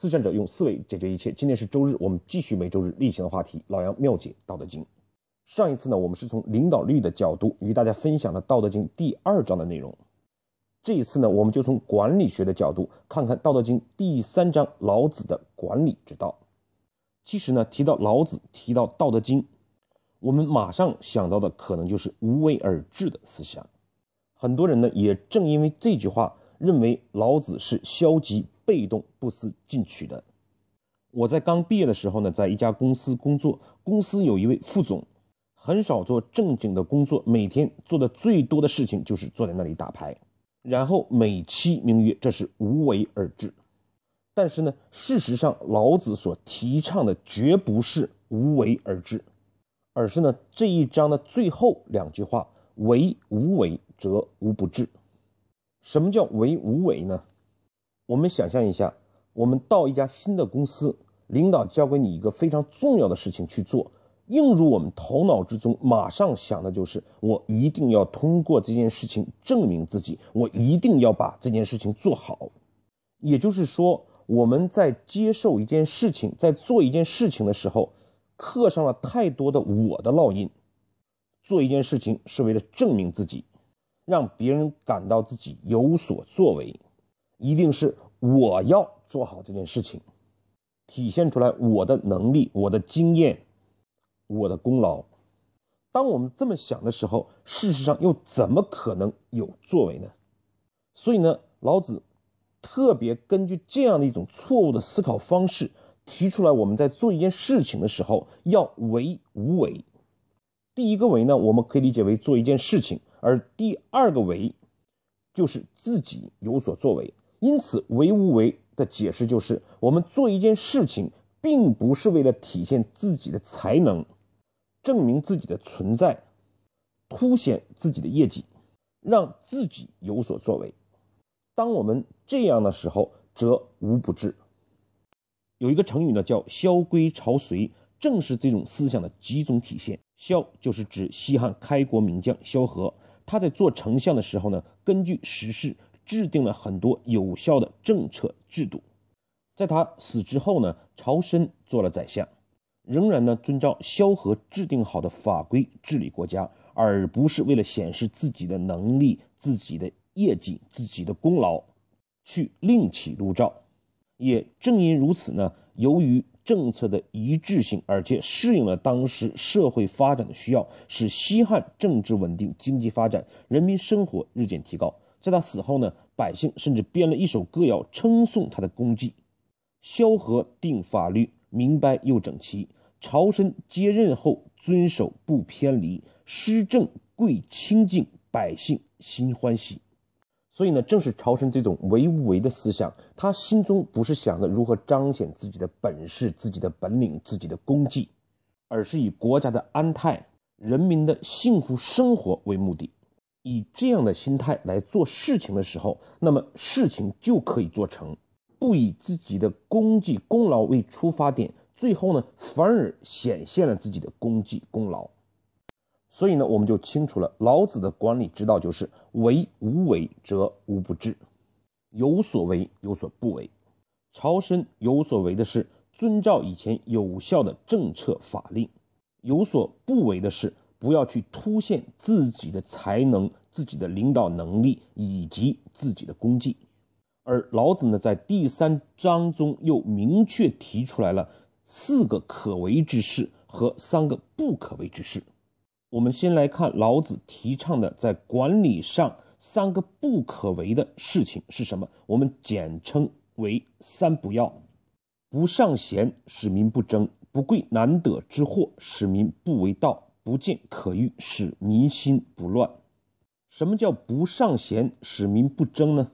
思想者用思维解决一切。今天是周日，我们继续每周日例行的话题——老杨妙解《道德经》。上一次呢，我们是从领导力的角度与大家分享了《道德经》第二章的内容。这一次呢，我们就从管理学的角度看看《道德经》第三章老子的管理之道。其实呢，提到老子，提到《道德经》，我们马上想到的可能就是无为而治的思想。很多人呢，也正因为这句话，认为老子是消极。被动不思进取的。我在刚毕业的时候呢，在一家公司工作，公司有一位副总，很少做正经的工作，每天做的最多的事情就是坐在那里打牌，然后美其名曰这是无为而治。但是呢，事实上老子所提倡的绝不是无为而治，而是呢这一章的最后两句话：为无为则无不治。什么叫为无为呢？我们想象一下，我们到一家新的公司，领导交给你一个非常重要的事情去做，映入我们头脑之中，马上想的就是我一定要通过这件事情证明自己，我一定要把这件事情做好。也就是说，我们在接受一件事情，在做一件事情的时候，刻上了太多的我的烙印。做一件事情是为了证明自己，让别人感到自己有所作为。一定是我要做好这件事情，体现出来我的能力、我的经验、我的功劳。当我们这么想的时候，事实上又怎么可能有作为呢？所以呢，老子特别根据这样的一种错误的思考方式，提出来我们在做一件事情的时候要为无为。第一个为呢，我们可以理解为做一件事情，而第二个为就是自己有所作为。因此，为无为的解释就是：我们做一件事情，并不是为了体现自己的才能，证明自己的存在，凸显自己的业绩，让自己有所作为。当我们这样的时候，则无不治。有一个成语呢，叫“萧规曹随”，正是这种思想的集中体现。萧就是指西汉开国名将萧何，他在做丞相的时候呢，根据时事。制定了很多有效的政策制度，在他死之后呢，曹参做了宰相，仍然呢遵照萧何制定好的法规治理国家，而不是为了显示自己的能力、自己的业绩、自己的功劳，去另起炉灶。也正因如此呢，由于政策的一致性，而且适应了当时社会发展的需要，使西汉政治稳定、经济发展、人民生活日渐提高。在他死后呢，百姓甚至编了一首歌谣称颂他的功绩。萧何定法律，明白又整齐；朝臣接任后，遵守不偏离，施政贵清净，百姓心欢喜。所以呢，正是朝臣这种唯无为的思想，他心中不是想着如何彰显自己的本事、自己的本领、自己的功绩，而是以国家的安泰、人民的幸福生活为目的。以这样的心态来做事情的时候，那么事情就可以做成；不以自己的功绩功劳为出发点，最后呢，反而显现了自己的功绩功劳。所以呢，我们就清楚了老子的管理之道就是“为无为则无不治”，有所为有所不为。曹参有所为的是遵照以前有效的政策法令，有所不为的是。不要去凸显自己的才能、自己的领导能力以及自己的功绩，而老子呢，在第三章中又明确提出来了四个可为之事和三个不可为之事。我们先来看老子提倡的在管理上三个不可为的事情是什么？我们简称为“三不要”：不尚贤，使民不争；不贵难得之货，使民不为盗。不见可欲，使民心不乱。什么叫不上贤，使民不争呢？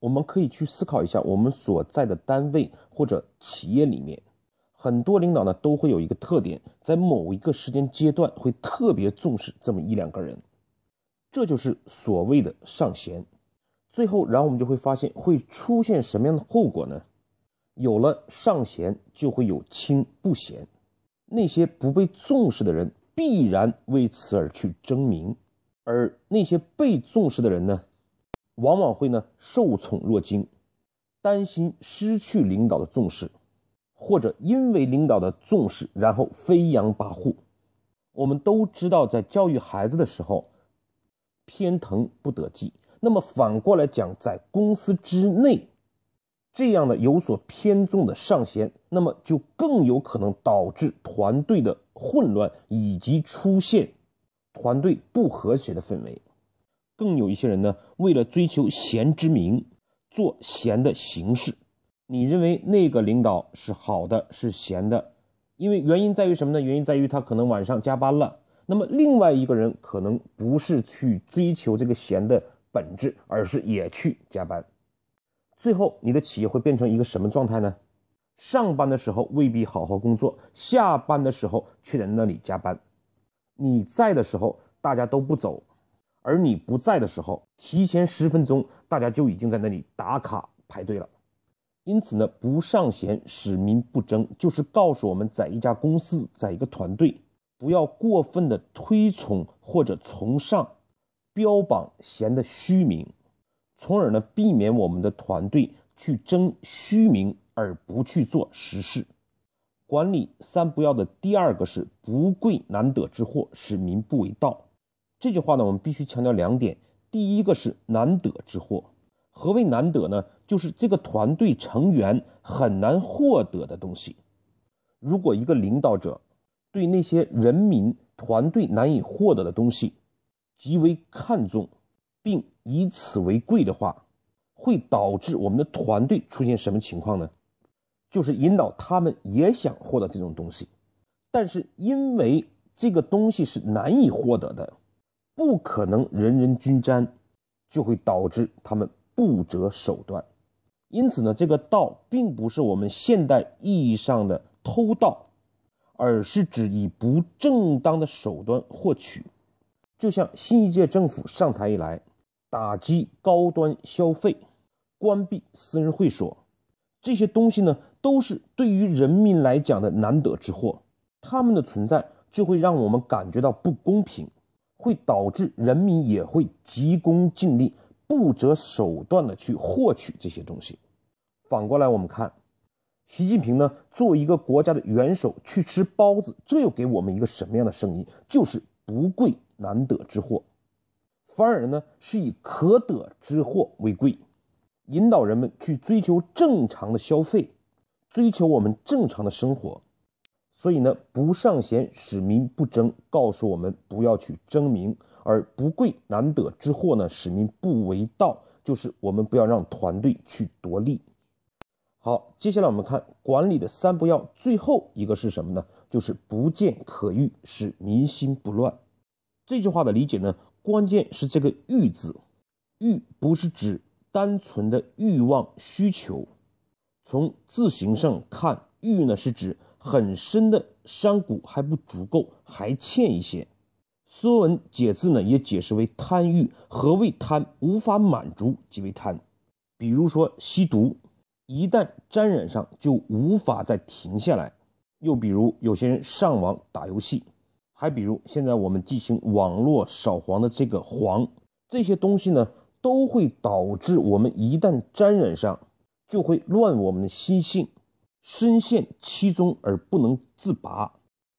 我们可以去思考一下，我们所在的单位或者企业里面，很多领导呢都会有一个特点，在某一个时间阶段会特别重视这么一两个人，这就是所谓的上贤。最后，然后我们就会发现会出现什么样的后果呢？有了上贤，就会有轻不贤，那些不被重视的人。必然为此而去争名，而那些被重视的人呢，往往会呢受宠若惊。担心失去领导的重视，或者因为领导的重视，然后飞扬跋扈。我们都知道，在教育孩子的时候，偏疼不得计。那么反过来讲，在公司之内，这样的有所偏重的上限，那么就更有可能导致团队的混乱，以及出现团队不和谐的氛围。更有一些人呢，为了追求贤之名，做贤的形式。你认为那个领导是好的，是贤的，因为原因在于什么呢？原因在于他可能晚上加班了。那么另外一个人可能不是去追求这个贤的。本质，而是也去加班，最后你的企业会变成一个什么状态呢？上班的时候未必好好工作，下班的时候却在那里加班。你在的时候大家都不走，而你不在的时候，提前十分钟大家就已经在那里打卡排队了。因此呢，不尚贤，使民不争，就是告诉我们在一家公司，在一个团队，不要过分的推崇或者崇尚。标榜贤的虚名，从而呢避免我们的团队去争虚名而不去做实事。管理三不要的第二个是不贵难得之货，使民不为盗。这句话呢，我们必须强调两点：第一个是难得之货。何为难得呢？就是这个团队成员很难获得的东西。如果一个领导者对那些人民团队难以获得的东西，极为看重，并以此为贵的话，会导致我们的团队出现什么情况呢？就是引导他们也想获得这种东西，但是因为这个东西是难以获得的，不可能人人均沾，就会导致他们不择手段。因此呢，这个盗并不是我们现代意义上的偷盗，而是指以不正当的手段获取。就像新一届政府上台以来，打击高端消费，关闭私人会所，这些东西呢，都是对于人民来讲的难得之货。他们的存在就会让我们感觉到不公平，会导致人民也会急功近利、不择手段的去获取这些东西。反过来，我们看，习近平呢，作为一个国家的元首去吃包子，这又给我们一个什么样的声音？就是不贵。难得之货，反而呢是以可得之货为贵，引导人们去追求正常的消费，追求我们正常的生活。所以呢，不尚贤，使民不争，告诉我们不要去争名；而不贵难得之货呢，使民不为盗，就是我们不要让团队去夺利。好，接下来我们看管理的三不要，最后一个是什么呢？就是不见可欲，使民心不乱。这句话的理解呢，关键是这个“欲”字，“欲”不是指单纯的欲望需求。从字形上看，“欲”呢是指很深的山谷还不足够，还欠一些。《说文解字》呢也解释为贪欲。何谓贪？无法满足即为贪。比如说吸毒，一旦沾染上就无法再停下来。又比如有些人上网打游戏。还比如，现在我们进行网络扫黄的这个“黄”，这些东西呢，都会导致我们一旦沾染上，就会乱我们的心性，深陷其中而不能自拔。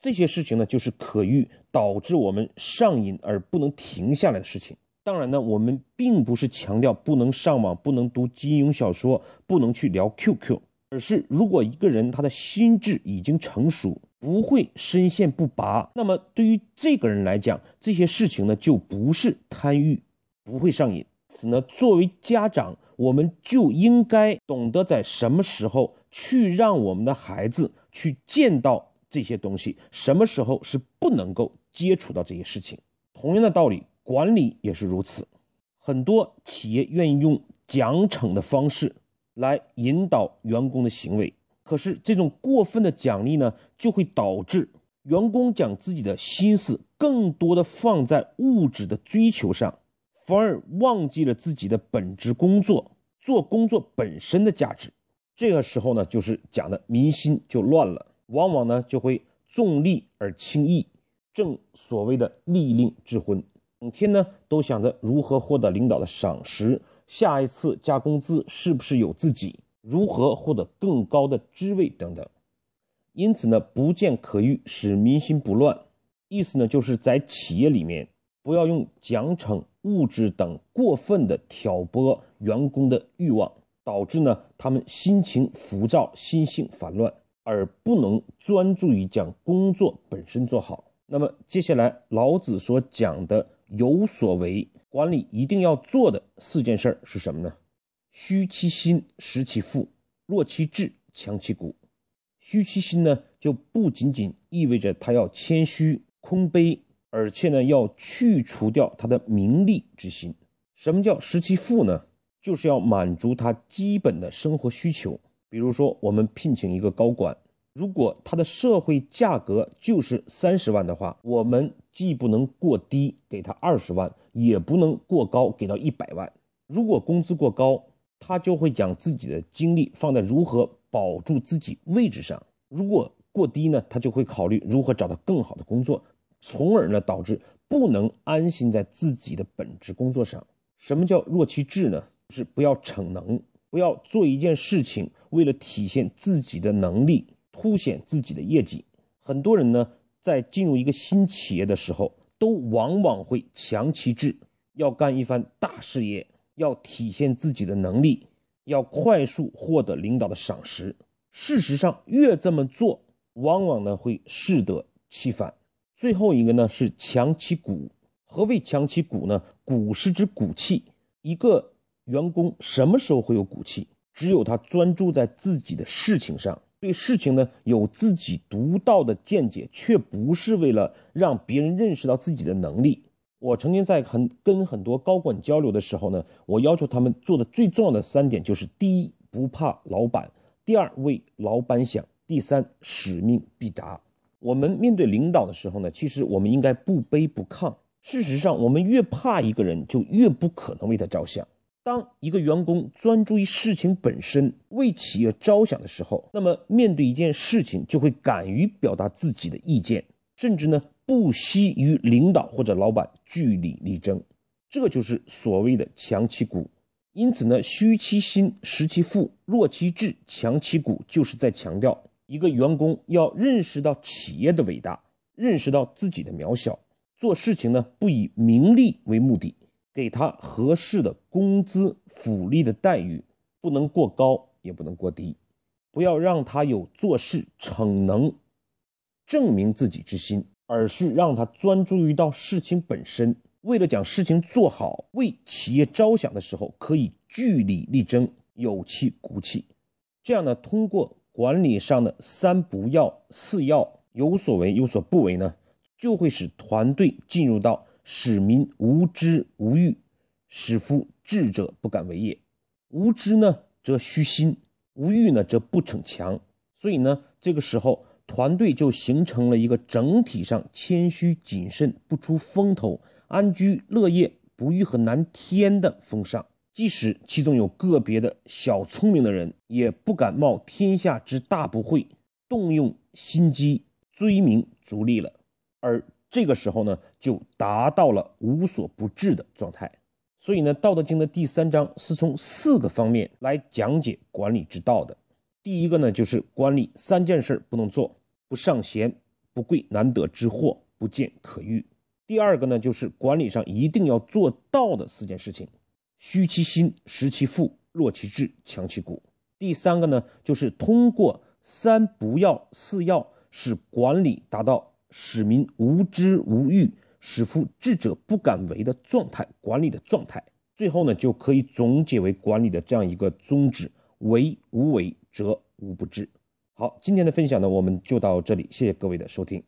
这些事情呢，就是可欲导致我们上瘾而不能停下来的事情。当然呢，我们并不是强调不能上网、不能读金庸小说、不能去聊 QQ，而是如果一个人他的心智已经成熟。不会深陷不拔，那么对于这个人来讲，这些事情呢就不是贪欲，不会上瘾。此呢，作为家长，我们就应该懂得在什么时候去让我们的孩子去见到这些东西，什么时候是不能够接触到这些事情。同样的道理，管理也是如此。很多企业愿意用奖惩的方式来引导员工的行为。可是这种过分的奖励呢，就会导致员工将自己的心思更多的放在物质的追求上，反而忘记了自己的本职工作，做工作本身的价值。这个时候呢，就是讲的民心就乱了，往往呢就会重利而轻义，正所谓的利令智昏，整天呢都想着如何获得领导的赏识，下一次加工资是不是有自己？如何获得更高的职位等等。因此呢，不见可欲，使民心不乱。意思呢，就是在企业里面，不要用奖惩、物质等过分的挑拨员工的欲望，导致呢他们心情浮躁、心性烦乱，而不能专注于将工作本身做好。那么接下来，老子所讲的有所为，管理一定要做的四件事是什么呢？虚其心，实其腹，弱其志，强其骨。虚其心呢，就不仅仅意味着他要谦虚。空杯，而且呢，要去除掉他的名利之心。什么叫食其腹呢？就是要满足他基本的生活需求。比如说，我们聘请一个高管，如果他的社会价格就是三十万的话，我们既不能过低给他二十万，也不能过高给到一百万。如果工资过高，他就会将自己的精力放在如何保住自己位置上；如果过低呢，他就会考虑如何找到更好的工作。从而呢，导致不能安心在自己的本职工作上。什么叫弱其志呢？是不要逞能，不要做一件事情为了体现自己的能力，凸显自己的业绩。很多人呢，在进入一个新企业的时候，都往往会强其志，要干一番大事业，要体现自己的能力，要快速获得领导的赏识。事实上，越这么做，往往呢会适得其反。最后一个呢是强其骨。何谓强其骨呢？骨是指骨气。一个员工什么时候会有骨气？只有他专注在自己的事情上，对事情呢有自己独到的见解，却不是为了让别人认识到自己的能力。我曾经在很跟很多高管交流的时候呢，我要求他们做的最重要的三点就是：第一，不怕老板；第二，为老板想；第三，使命必达。我们面对领导的时候呢，其实我们应该不卑不亢。事实上，我们越怕一个人，就越不可能为他着想。当一个员工专注于事情本身，为企业着想的时候，那么面对一件事情，就会敢于表达自己的意见，甚至呢不惜与领导或者老板据理力争。这就是所谓的强其骨。因此呢，虚其心，实其腹，弱其志，强其骨，就是在强调。一个员工要认识到企业的伟大，认识到自己的渺小，做事情呢不以名利为目的，给他合适的工资、福利的待遇，不能过高，也不能过低，不要让他有做事逞能、证明自己之心，而是让他专注于到事情本身，为了将事情做好，为企业着想的时候，可以据理力争，有气鼓气，这样呢，通过。管理上的三不要、四要有所为有所不为呢，就会使团队进入到使民无知无欲，使夫智者不敢为也。无知呢，则虚心；无欲呢，则不逞强。所以呢，这个时候团队就形成了一个整体上谦虚谨慎、不出风头、安居乐业、不欲和难天的风尚。即使其中有个别的小聪明的人，也不敢冒天下之大不讳，动用心机追名逐利了。而这个时候呢，就达到了无所不至的状态。所以呢，《道德经》的第三章是从四个方面来讲解管理之道的。第一个呢，就是管理三件事不能做：不尚贤，不贵难得之货，不见可欲。第二个呢，就是管理上一定要做到的四件事情。虚其心，实其腹，弱其志，强其骨。第三个呢，就是通过三不要、四要，使管理达到使民无知无欲，使夫智者不敢为的状态，管理的状态。最后呢，就可以总结为管理的这样一个宗旨：为无为，则无不治。好，今天的分享呢，我们就到这里，谢谢各位的收听。